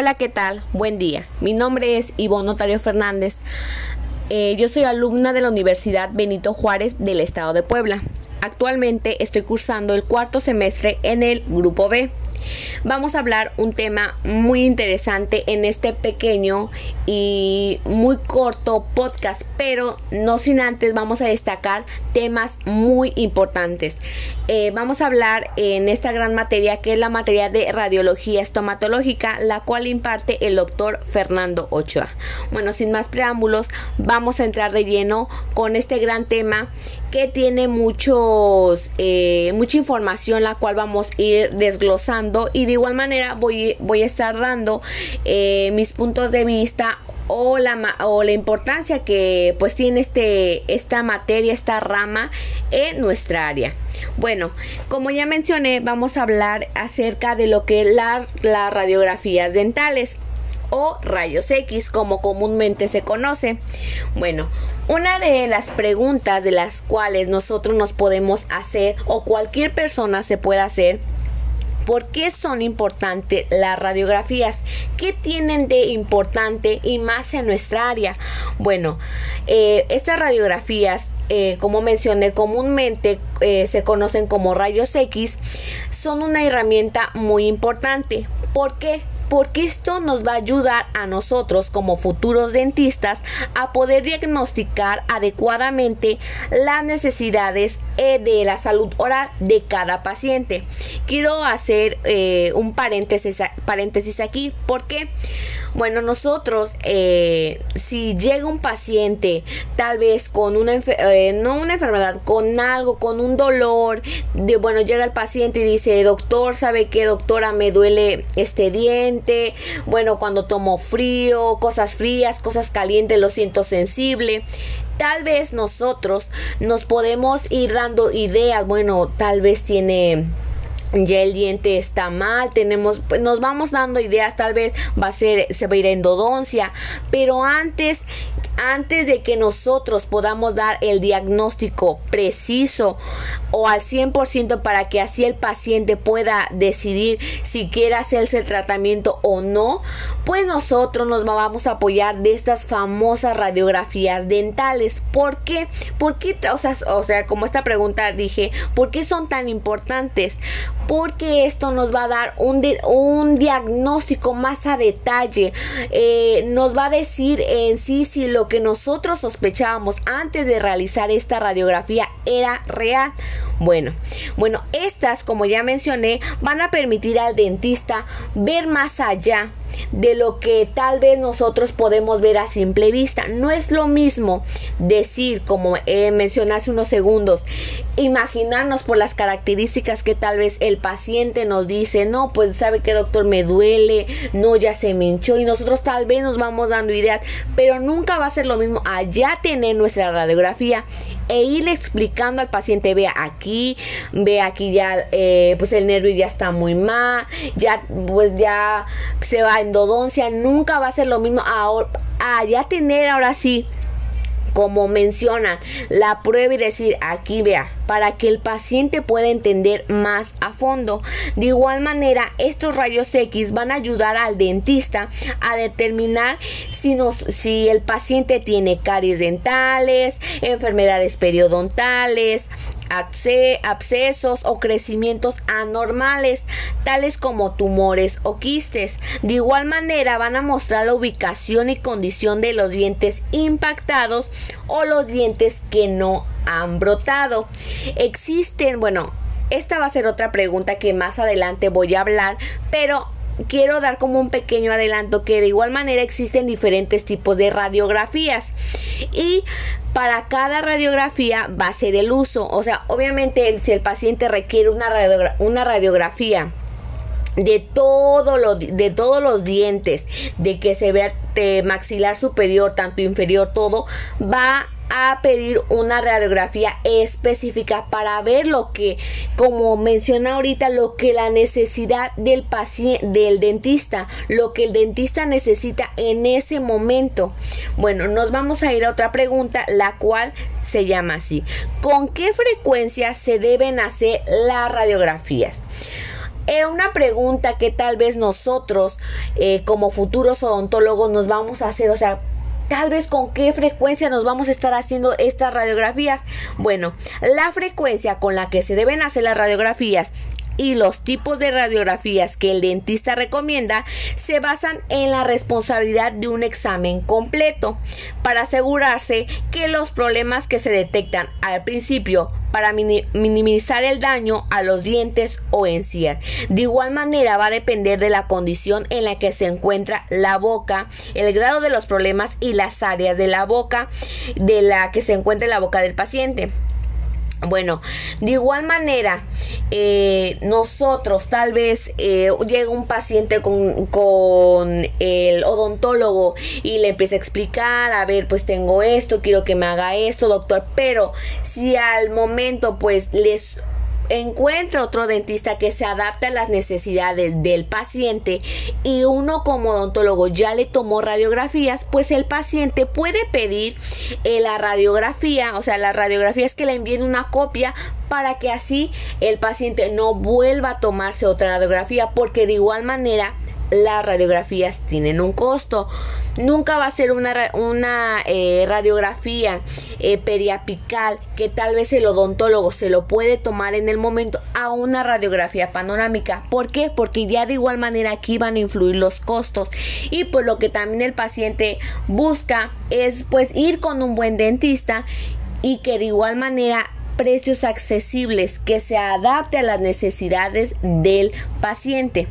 Hola, ¿qué tal? Buen día. Mi nombre es Ivonne Notario Fernández. Eh, yo soy alumna de la Universidad Benito Juárez del Estado de Puebla. Actualmente estoy cursando el cuarto semestre en el Grupo B. Vamos a hablar un tema muy interesante en este pequeño y muy corto podcast, pero no sin antes vamos a destacar temas muy importantes. Eh, vamos a hablar en esta gran materia que es la materia de radiología estomatológica, la cual imparte el doctor Fernando Ochoa. Bueno, sin más preámbulos, vamos a entrar de lleno con este gran tema que tiene muchos eh, mucha información la cual vamos a ir desglosando y de igual manera voy, voy a estar dando eh, mis puntos de vista o la, o la importancia que pues tiene este, esta materia, esta rama en nuestra área. Bueno, como ya mencioné, vamos a hablar acerca de lo que es la, las radiografías dentales o rayos X como comúnmente se conoce. Bueno, una de las preguntas de las cuales nosotros nos podemos hacer o cualquier persona se puede hacer ¿Por qué son importantes las radiografías? ¿Qué tienen de importante y más en nuestra área? Bueno, eh, estas radiografías eh, como mencioné, comúnmente eh, se conocen como rayos X, son una herramienta muy importante. ¿Por qué? porque esto nos va a ayudar a nosotros como futuros dentistas a poder diagnosticar adecuadamente las necesidades de la salud oral de cada paciente. Quiero hacer eh, un paréntesis, paréntesis aquí porque bueno, nosotros, eh, si llega un paciente, tal vez con una, no una enfermedad, con algo, con un dolor, de, bueno, llega el paciente y dice, doctor, ¿sabe qué, doctora? Me duele este diente, bueno, cuando tomo frío, cosas frías, cosas calientes, lo siento sensible tal vez nosotros nos podemos ir dando ideas, bueno, tal vez tiene ya el diente está mal, tenemos, pues nos vamos dando ideas, tal vez va a ser, se va a ir a endodoncia, pero antes antes de que nosotros podamos dar el diagnóstico preciso o al 100% para que así el paciente pueda decidir si quiere hacerse el tratamiento o no, pues nosotros nos vamos a apoyar de estas famosas radiografías dentales. ¿Por qué? ¿Por qué? O sea, o sea como esta pregunta dije, ¿por qué son tan importantes? Porque esto nos va a dar un, un diagnóstico más a detalle, eh, nos va a decir en sí si lo que nosotros sospechábamos antes de realizar esta radiografía era real. Bueno, bueno, estas, como ya mencioné, van a permitir al dentista ver más allá de lo que tal vez nosotros podemos ver a simple vista. No es lo mismo decir, como mencioné hace unos segundos, imaginarnos por las características que tal vez el paciente nos dice, no, pues sabe que doctor me duele, no, ya se me hinchó y nosotros tal vez nos vamos dando ideas, pero nunca va a ser lo mismo allá tener nuestra radiografía e ir explicando al paciente, vea aquí, ve aquí ya, eh, pues el nervio ya está muy mal, ya, pues ya se va a endodoncia, nunca va a ser lo mismo ahora, allá tener ahora sí como mencionan, la prueba y decir aquí vea, para que el paciente pueda entender más a fondo. De igual manera, estos rayos X van a ayudar al dentista a determinar si, nos, si el paciente tiene caries dentales, enfermedades periodontales, abscesos o crecimientos anormales, tales como tumores o quistes. De igual manera van a mostrar la ubicación y condición de los dientes impactados o los dientes que no han brotado. Existen, bueno, esta va a ser otra pregunta que más adelante voy a hablar, pero quiero dar como un pequeño adelanto que de igual manera existen diferentes tipos de radiografías y para cada radiografía va a ser el uso. O sea, obviamente si el paciente requiere una, una radiografía de todo lo de todos los dientes de que se vea de maxilar superior tanto inferior todo va a pedir una radiografía específica para ver lo que, como menciona ahorita, lo que la necesidad del paciente, del dentista, lo que el dentista necesita en ese momento. Bueno, nos vamos a ir a otra pregunta, la cual se llama así. ¿Con qué frecuencia se deben hacer las radiografías? Eh, una pregunta que tal vez nosotros eh, como futuros odontólogos nos vamos a hacer, o sea, tal vez con qué frecuencia nos vamos a estar haciendo estas radiografías. Bueno, la frecuencia con la que se deben hacer las radiografías y los tipos de radiografías que el dentista recomienda se basan en la responsabilidad de un examen completo para asegurarse que los problemas que se detectan al principio para minimizar el daño a los dientes o encías. De igual manera va a depender de la condición en la que se encuentra la boca, el grado de los problemas y las áreas de la boca de la que se encuentra la boca del paciente. Bueno, de igual manera, eh, nosotros tal vez eh, llega un paciente con, con, el odontólogo y le empieza a explicar, a ver, pues tengo esto, quiero que me haga esto, doctor, pero si al momento pues les encuentra otro dentista que se adapte a las necesidades del paciente y uno como odontólogo ya le tomó radiografías, pues el paciente puede pedir eh, la radiografía, o sea, las radiografías que le envíen una copia para que así el paciente no vuelva a tomarse otra radiografía porque de igual manera las radiografías tienen un costo. Nunca va a ser una, una eh, radiografía eh, periapical que tal vez el odontólogo se lo puede tomar en el momento a una radiografía panorámica. ¿Por qué? Porque ya de igual manera aquí van a influir los costos. Y pues lo que también el paciente busca es pues ir con un buen dentista y que de igual manera precios accesibles que se adapte a las necesidades del paciente.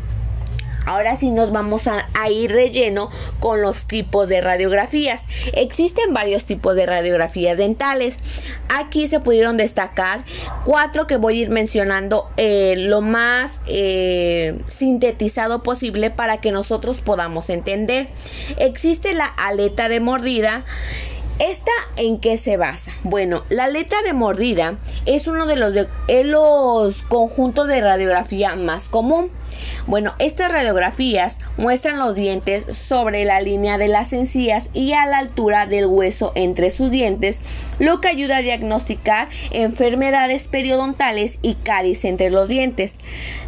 Ahora sí nos vamos a, ir de lleno con los tipos de radiografías. Existen varios tipos de radiografías dentales. Aquí se pudieron destacar cuatro que voy a ir mencionando eh, lo más eh, sintetizado posible para que nosotros podamos entender. Existe la aleta de mordida. ¿Esta en qué se basa? Bueno, la aleta de mordida es uno de los, de, los conjuntos de radiografía más común. Bueno, estas radiografías muestran los dientes sobre la línea de las encías y a la altura del hueso entre sus dientes, lo que ayuda a diagnosticar enfermedades periodontales y caries entre los dientes.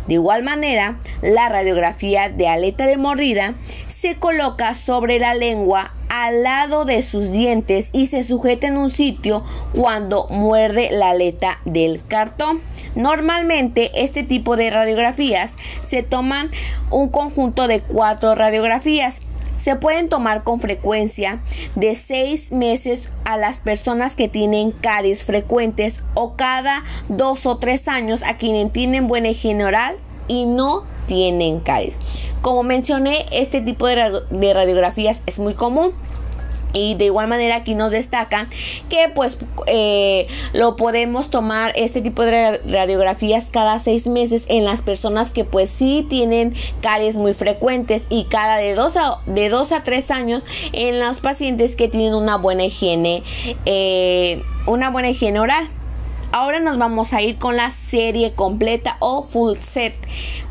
De igual manera, la radiografía de aleta de mordida se coloca sobre la lengua al lado de sus dientes y se sujeta en un sitio cuando muerde la aleta del cartón. Normalmente este tipo de radiografías se toman un conjunto de cuatro radiografías. Se pueden tomar con frecuencia de seis meses a las personas que tienen caries frecuentes o cada dos o tres años a quienes tienen buena higiene oral y no tienen caries. Como mencioné, este tipo de, radiografías es muy común. Y de igual manera aquí nos destacan que pues eh, lo podemos tomar este tipo de radiografías cada seis meses en las personas que pues sí tienen caries muy frecuentes y cada de dos a, de dos a tres años en los pacientes que tienen una buena higiene, eh, una buena higiene oral. Ahora nos vamos a ir con la serie completa o full set.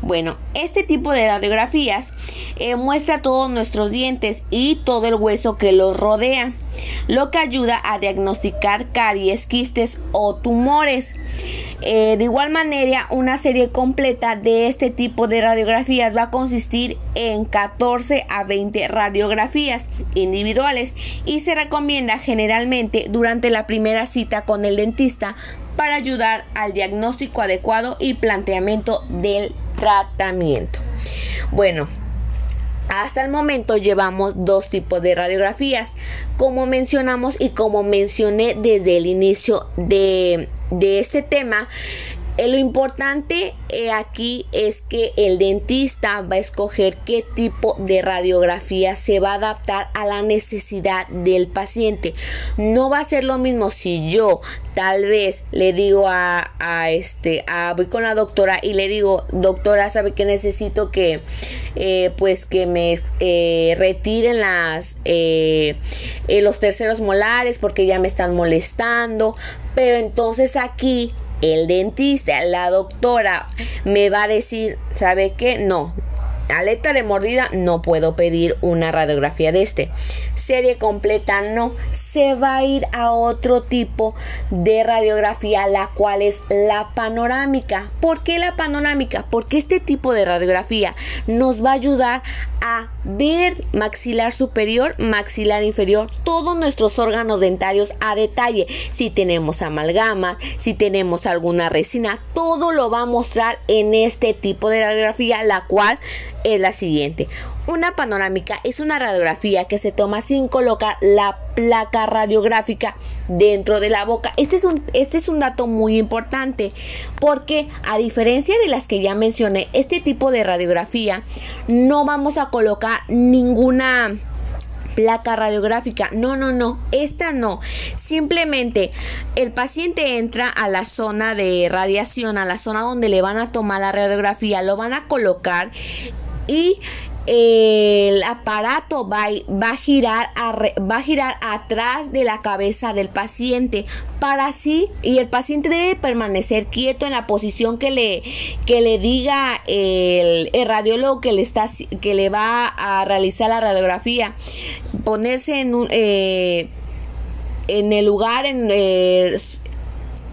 Bueno, este tipo de radiografías eh, muestra todos nuestros dientes y todo el hueso que los rodea, lo que ayuda a diagnosticar caries, quistes o tumores. Eh, de igual manera, una serie completa de este tipo de radiografías va a consistir en 14 a 20 radiografías individuales y se recomienda generalmente durante la primera cita con el dentista para ayudar al diagnóstico adecuado y planteamiento del tratamiento. Bueno, hasta el momento llevamos dos tipos de radiografías, como mencionamos y como mencioné desde el inicio de, de este tema, eh, lo importante eh, aquí es que el dentista va a escoger qué tipo de radiografía se va a adaptar a la necesidad del paciente. No va a ser lo mismo si yo tal vez le digo a, este, a, voy con la doctora y le digo, doctora, sabe que necesito que, eh, pues que me retiren las, los terceros molares porque ya me están molestando. Pero entonces aquí el dentista, la doctora me va a decir, ¿sabe qué? No, aleta de mordida no puedo pedir una radiografía de este. Serie completa, no, se va a ir a otro tipo de radiografía, la cual es la panorámica. ¿Por qué la panorámica? Porque este tipo de radiografía nos va a ayudar a ver maxilar superior, maxilar inferior, todos nuestros órganos dentarios a detalle. Si tenemos amalgama, si tenemos alguna resina, todo lo va a mostrar en este tipo de radiografía, la cual es la siguiente. Una panorámica es una radiografía que se toma sin colocar la placa radiográfica dentro de la boca. Este es un, este es un dato muy importante porque a diferencia de las que ya mencioné, este tipo de radiografía no vamos a colocar ninguna placa radiográfica. No, no, no, esta no. Simplemente el paciente entra a la zona de radiación, a la zona donde le van a tomar la radiografía, lo van a colocar y el aparato va, va, a girar va girar atrás de la cabeza del paciente para así y el paciente debe permanecer quieto en la posición que le que le diga el, radiólogo que le está que le va a realizar la radiografía. Ponerse en un eh, en el lugar en eh,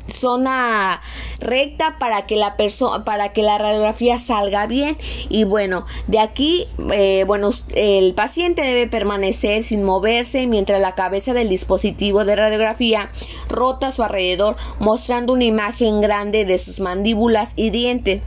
zona recta para que la persona para que la radiografía salga bien. Y bueno de aquí eh, bueno el paciente debe permanecer sin moverse mientras la cabeza del dispositivo de radiografía rota a su alrededor mostrando una imagen grande de sus mandíbulas y dientes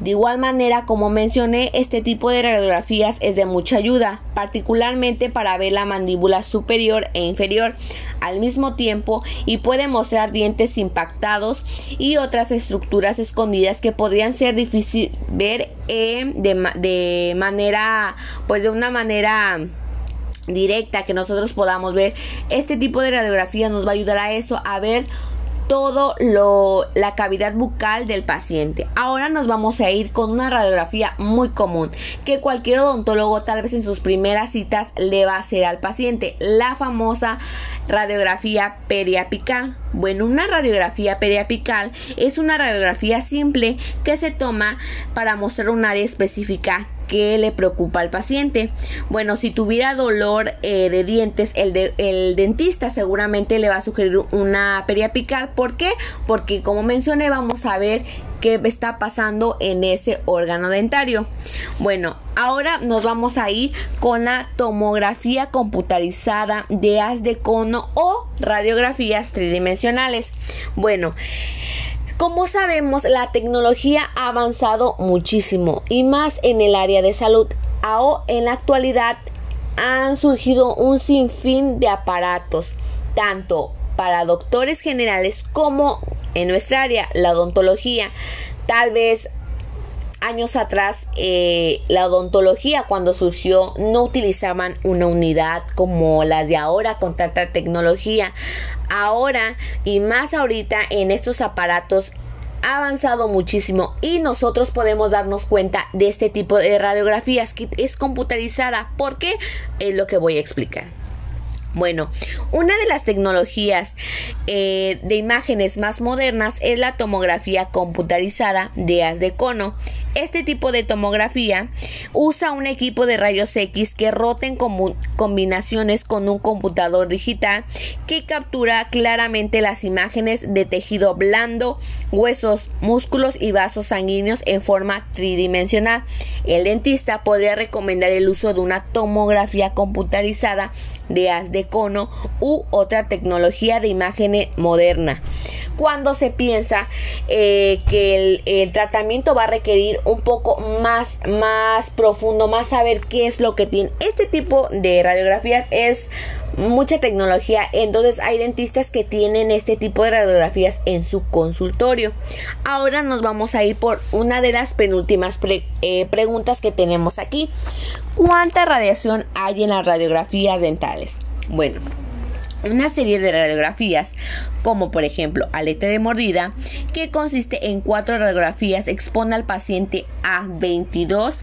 de igual manera, como mencioné, este tipo de radiografías es de mucha ayuda, particularmente para ver la mandíbula superior e inferior al mismo tiempo y puede mostrar dientes impactados y otras estructuras escondidas que podrían ser difícil ver eh, de, de manera, pues de una manera directa que nosotros podamos ver. Este tipo de radiografía nos va a ayudar a eso, a ver todo lo la cavidad bucal del paciente. Ahora nos vamos a ir con una radiografía muy común que cualquier odontólogo tal vez en sus primeras citas le va a hacer al paciente, la famosa radiografía periapical. Bueno, una radiografía periapical es una radiografía simple que se toma para mostrar un área específica que le preocupa al paciente. Bueno, si tuviera dolor eh, de dientes, el, el dentista seguramente le va a sugerir una periapical. ¿Por qué? Porque como mencioné, vamos a ver qué está pasando en ese órgano dentario. Bueno, ahora nos vamos a ir con la tomografía computarizada de haz de cono o radiografías tridimensionales. Bueno, como sabemos, la tecnología ha avanzado muchísimo y más en el área de salud. en la actualidad han surgido un sinfín de aparatos, tanto para doctores generales como en nuestra área, la odontología. Tal vez años atrás eh, la odontología cuando surgió no utilizaban una unidad como las de ahora con tanta tecnología. Ahora y más ahorita en estos aparatos ha avanzado muchísimo y nosotros podemos darnos cuenta de este tipo de radiografías que es computarizada. ¿Por qué? Es lo que voy a explicar. Bueno, una de las tecnologías eh, de imágenes más modernas es la tomografía computarizada de haz de cono. Este tipo de tomografía usa un equipo de rayos X que roten como combinaciones con un computador digital que captura claramente las imágenes de tejido blando, huesos, músculos y vasos sanguíneos en forma tridimensional. El dentista podría recomendar el uso de una tomografía computarizada de haz de cono u otra tecnología de imagen moderna cuando se piensa eh, que el, tratamiento va a requerir un poco más, más profundo, más saber qué es lo que tiene. Este tipo de radiografías es mucha tecnología, entonces hay dentistas que tienen este tipo de radiografías en su consultorio. Ahora nos vamos a ir por una de las penúltimas eh, preguntas que tenemos aquí. ¿Cuánta radiación hay en las radiografías dentales? Bueno, una serie de radiografías, como por ejemplo aleta de mordida, que consiste en cuatro radiografías, expone al paciente a 22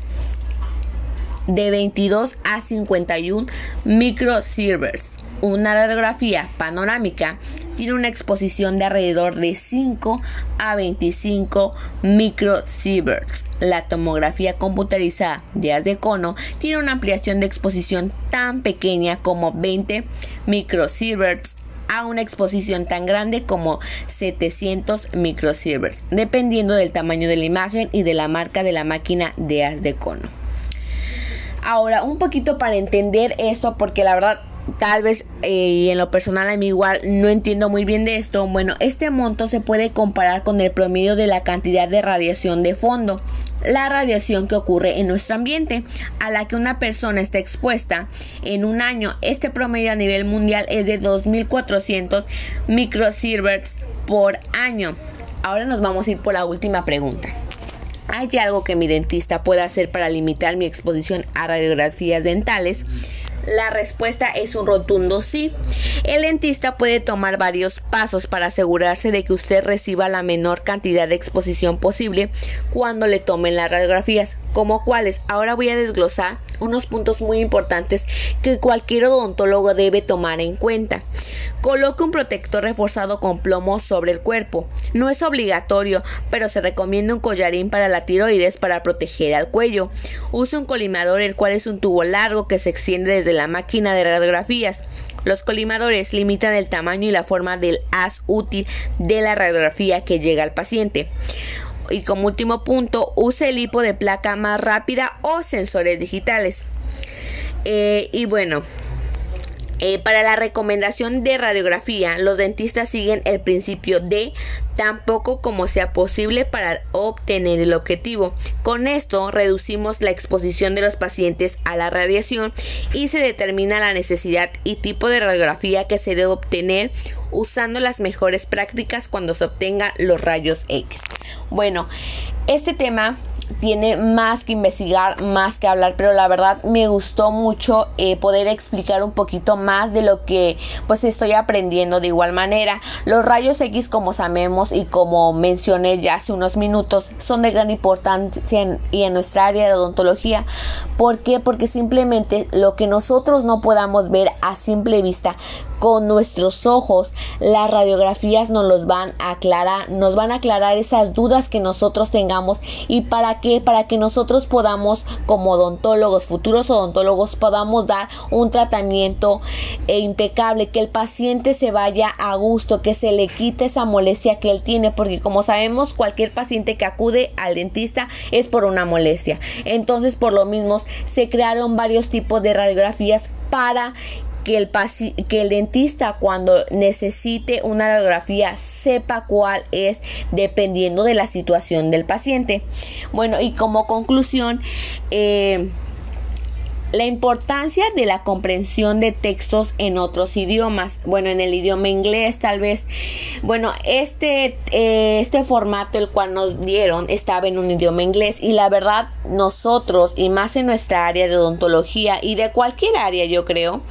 de 22 a 51 microsieverts una radiografía panorámica tiene una exposición de alrededor de 5 a 25 microsieverts. La tomografía computarizada de haz de cono tiene una ampliación de exposición tan pequeña como 20 microsieverts a una exposición tan grande como 700 microsieverts, dependiendo del tamaño de la imagen y de la marca de la máquina de haz de cono. Ahora, un poquito para entender esto, porque la verdad tal vez eh, y en lo personal a mí igual no entiendo muy bien de esto. Bueno, este monto se puede comparar con el promedio de la cantidad de radiación de fondo, la radiación que ocurre en nuestro ambiente, a la que una persona está expuesta en un año. Este promedio a nivel mundial es de 2400 microsieverts por año. Ahora nos vamos a ir por la última pregunta. ¿Hay algo que mi dentista pueda hacer para limitar mi exposición a radiografías dentales? La respuesta es un rotundo sí. El dentista puede tomar varios pasos para asegurarse de que usted reciba la menor cantidad de exposición posible cuando le tomen las radiografías como cuáles. Ahora voy a desglosar unos puntos muy importantes que cualquier odontólogo debe tomar en cuenta. Coloque un protector reforzado con plomo sobre el cuerpo. No es obligatorio, pero se recomienda un collarín para la tiroides para proteger al cuello. Use un colimador, el cual es un tubo largo que se extiende desde la máquina de radiografías. Los colimadores limitan el tamaño y la forma del haz útil de la radiografía que llega al paciente. Y como último punto, use el hipo de placa más rápida o sensores digitales. Eh, y bueno, eh, para la recomendación de radiografía, los dentistas siguen el principio de tan poco como sea posible para obtener el objetivo. Con esto reducimos la exposición de los pacientes a la radiación y se determina la necesidad y tipo de radiografía que se debe obtener usando las mejores prácticas cuando se obtengan los rayos X. Bueno, este tema tiene más que investigar, más que hablar, pero la verdad me gustó mucho eh, poder explicar un poquito más de lo que pues estoy aprendiendo de igual manera. Los rayos X como sabemos y como mencioné ya hace unos minutos son de gran importancia y en nuestra área de odontología. ¿Por qué? Porque simplemente lo que nosotros no podamos ver a simple vista con nuestros ojos, las radiografías nos los van a aclarar, nos van a aclarar esas dudas que nosotros tengamos y para qué, para que nosotros podamos como odontólogos, futuros odontólogos, podamos dar un tratamiento eh, impecable, que el paciente se vaya a gusto, que se le quite esa molestia que él tiene, porque como sabemos, cualquier paciente que acude al dentista es por una molestia. Entonces, por lo mismo, se crearon varios tipos de radiografías para que el, que el dentista cuando necesite una radiografía sepa cuál es dependiendo de la situación del paciente. Bueno, y como conclusión, eh, la importancia de la comprensión de textos en otros idiomas. Bueno, en el idioma inglés tal vez. Bueno, este, eh, este formato el cual nos dieron estaba en un idioma inglés y la verdad nosotros y más en nuestra área de odontología y de cualquier área yo creo,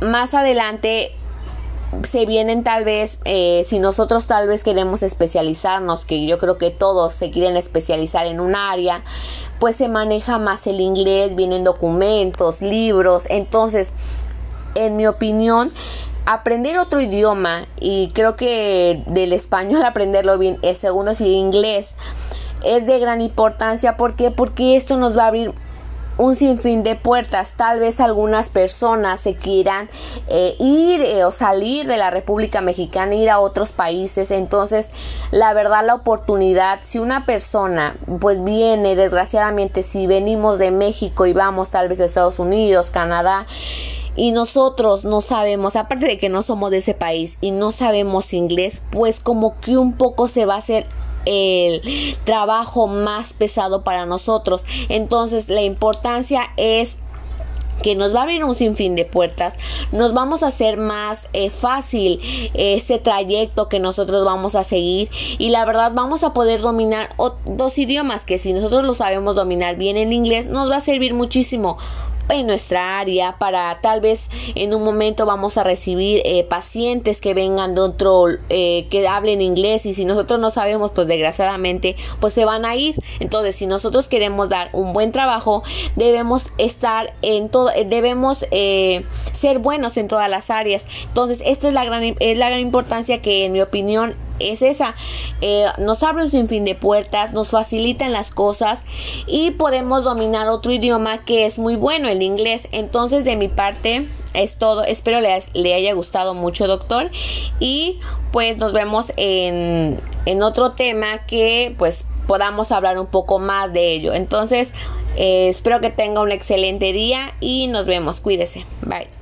más adelante se vienen tal vez, eh, si nosotros tal vez queremos especializarnos, que yo creo que todos se quieren especializar en un área, pues se maneja más el inglés, vienen documentos, libros, entonces, en mi opinión, aprender otro idioma, y creo que del español aprenderlo bien, el segundo es el inglés, es de gran importancia, ¿por qué? Porque esto nos va a abrir un sinfín de puertas. Tal vez algunas personas se quieran eh, ir eh, o salir de la República Mexicana, ir a otros países. Entonces, la verdad, la oportunidad, si una persona pues viene, desgraciadamente, si venimos de México y vamos tal vez a Estados Unidos, Canadá, y nosotros no sabemos, aparte de que no somos de ese país y no sabemos inglés, pues como que un poco se va a hacer el trabajo más pesado para nosotros. Entonces la importancia es que nos va a abrir un sinfín de puertas, nos vamos a hacer más eh, fácil este trayecto que nosotros vamos a seguir y la verdad vamos a poder dominar dos idiomas que si nosotros lo sabemos dominar bien en inglés nos va a servir muchísimo en nuestra área para tal vez en un momento vamos a recibir eh, pacientes que vengan de otro eh, que hablen inglés y si nosotros no sabemos pues desgraciadamente pues se van a ir. Entonces si nosotros queremos dar un buen trabajo debemos estar en todo eh, debemos ser buenos en todas las áreas. Entonces esta es la gran es la gran importancia que en mi opinión es esa. Eh, nos abre un sinfín de puertas, nos facilitan las cosas y podemos dominar otro idioma que es muy bueno, el inglés. Entonces, de mi parte, es todo. Espero le, le haya gustado mucho, doctor. Y pues nos vemos en, en otro tema que pues podamos hablar un poco más de ello. Entonces, eh, espero que tenga un excelente día y nos vemos. Cuídese. Bye.